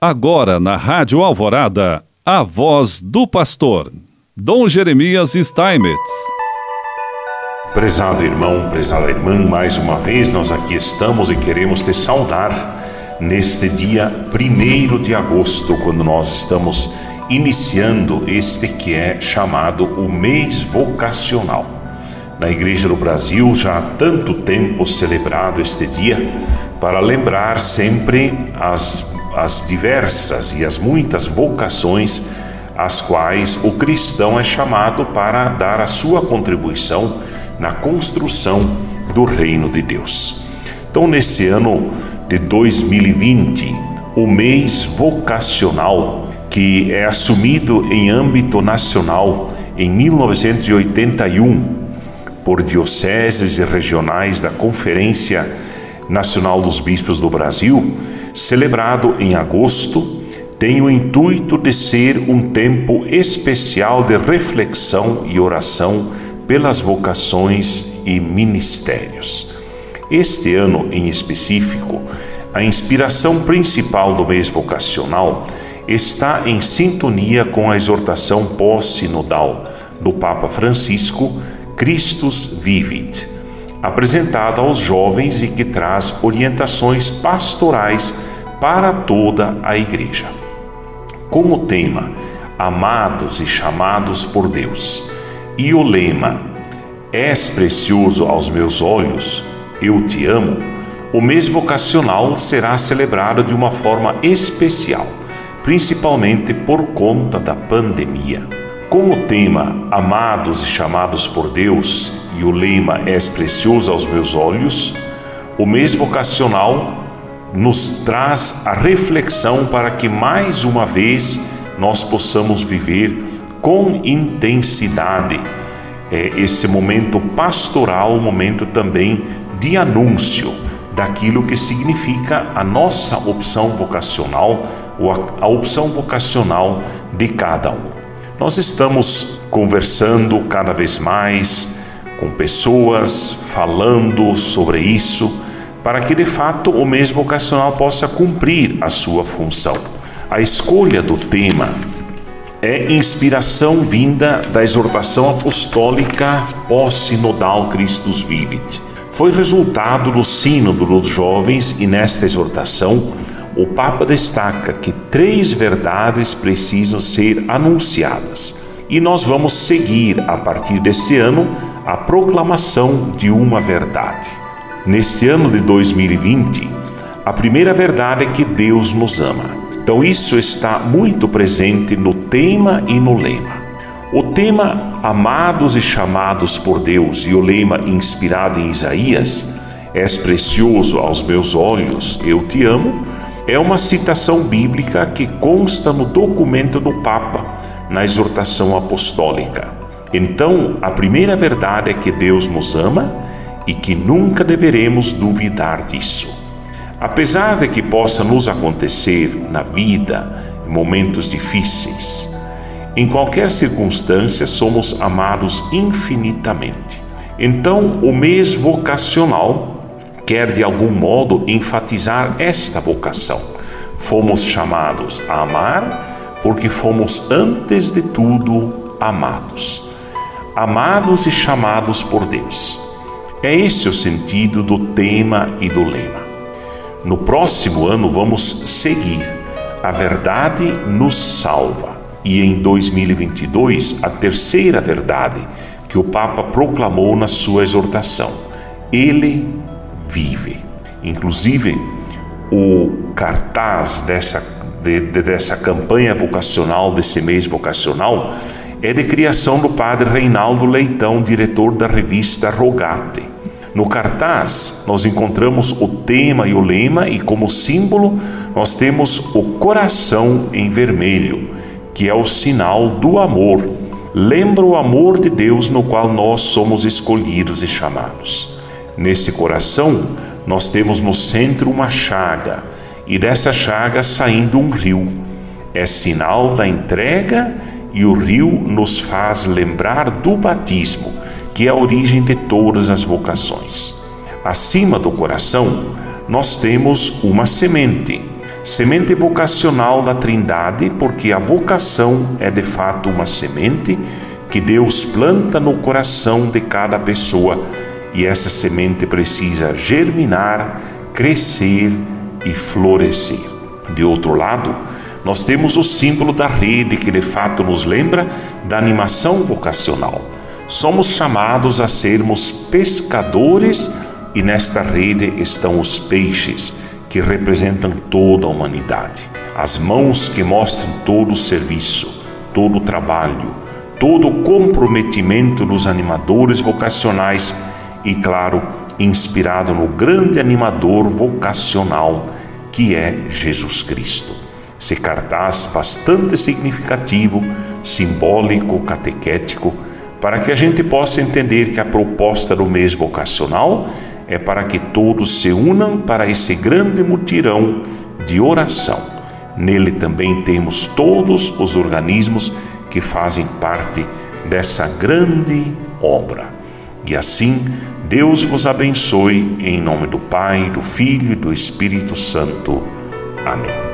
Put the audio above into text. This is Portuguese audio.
Agora na Rádio Alvorada, a voz do pastor, Dom Jeremias Steinmetz. Prezado irmão, prezada irmã, mais uma vez nós aqui estamos e queremos te saudar neste dia 1 de agosto, quando nós estamos iniciando este que é chamado o mês vocacional. Na Igreja do Brasil já há tanto tempo celebrado este dia para lembrar sempre as as diversas e as muitas vocações às quais o cristão é chamado para dar a sua contribuição na construção do reino de Deus. Então, nesse ano de 2020, o mês vocacional, que é assumido em âmbito nacional em 1981 por dioceses e regionais da Conferência Nacional dos Bispos do Brasil, celebrado em agosto, tem o intuito de ser um tempo especial de reflexão e oração pelas vocações e ministérios. Este ano em específico, a inspiração principal do mês vocacional está em sintonia com a exortação pós-sinodal do Papa Francisco, Christus Vivit apresentada aos jovens e que traz orientações pastorais para toda a igreja. Com o tema Amados e chamados por Deus e o lema És precioso aos meus olhos, eu te amo, o mês vocacional será celebrado de uma forma especial, principalmente por conta da pandemia. Com o tema Amados e chamados por Deus e o lema És precioso aos meus olhos, o mês vocacional nos traz a reflexão para que mais uma vez nós possamos viver com intensidade é, esse momento pastoral, momento também de anúncio daquilo que significa a nossa opção vocacional ou a, a opção vocacional de cada um. Nós estamos conversando cada vez mais com pessoas, falando sobre isso, para que de fato o mês vocacional possa cumprir a sua função. A escolha do tema é inspiração vinda da exortação apostólica pós-sinodal Christus Vivit. Foi resultado do Sínodo dos Jovens e nesta exortação o Papa destaca que três verdades precisam ser anunciadas e nós vamos seguir a partir desse ano a proclamação de uma verdade. Nesse ano de 2020, a primeira verdade é que Deus nos ama. Então, isso está muito presente no tema e no lema. O tema Amados e Chamados por Deus e o lema inspirado em Isaías, És precioso aos meus olhos, eu te amo é uma citação bíblica que consta no documento do Papa, na exortação apostólica. Então, a primeira verdade é que Deus nos ama e que nunca deveremos duvidar disso. Apesar de que possa nos acontecer na vida momentos difíceis, em qualquer circunstância somos amados infinitamente. Então, o mês vocacional quer de algum modo enfatizar esta vocação. Fomos chamados a amar porque fomos antes de tudo amados. Amados e chamados por Deus. É esse o sentido do tema e do lema. No próximo ano vamos seguir. A verdade nos salva. E em 2022, a terceira verdade que o Papa proclamou na sua exortação. Ele vive. Inclusive, o cartaz dessa, de, de, dessa campanha vocacional, desse mês vocacional, é de criação do padre Reinaldo Leitão, diretor da revista Rogate. No cartaz, nós encontramos o tema e o lema, e como símbolo, nós temos o coração em vermelho, que é o sinal do amor. Lembra o amor de Deus no qual nós somos escolhidos e chamados. Nesse coração, nós temos no centro uma chaga, e dessa chaga saindo um rio. É sinal da entrega e o rio nos faz lembrar do batismo, que é a origem de todas as vocações. Acima do coração, nós temos uma semente. Semente vocacional da Trindade, porque a vocação é de fato uma semente que Deus planta no coração de cada pessoa e essa semente precisa germinar, crescer e florescer. De outro lado, nós temos o símbolo da rede que de fato nos lembra da animação vocacional. Somos chamados a sermos pescadores e nesta rede estão os peixes que representam toda a humanidade. As mãos que mostram todo o serviço, todo o trabalho, todo o comprometimento dos animadores vocacionais e, claro, inspirado no grande animador vocacional que é Jesus Cristo. Esse cartaz bastante significativo, simbólico, catequético, para que a gente possa entender que a proposta do mês vocacional é para que todos se unam para esse grande mutirão de oração. Nele também temos todos os organismos que fazem parte dessa grande obra. E assim, Deus vos abençoe em nome do Pai, do Filho e do Espírito Santo. Amém.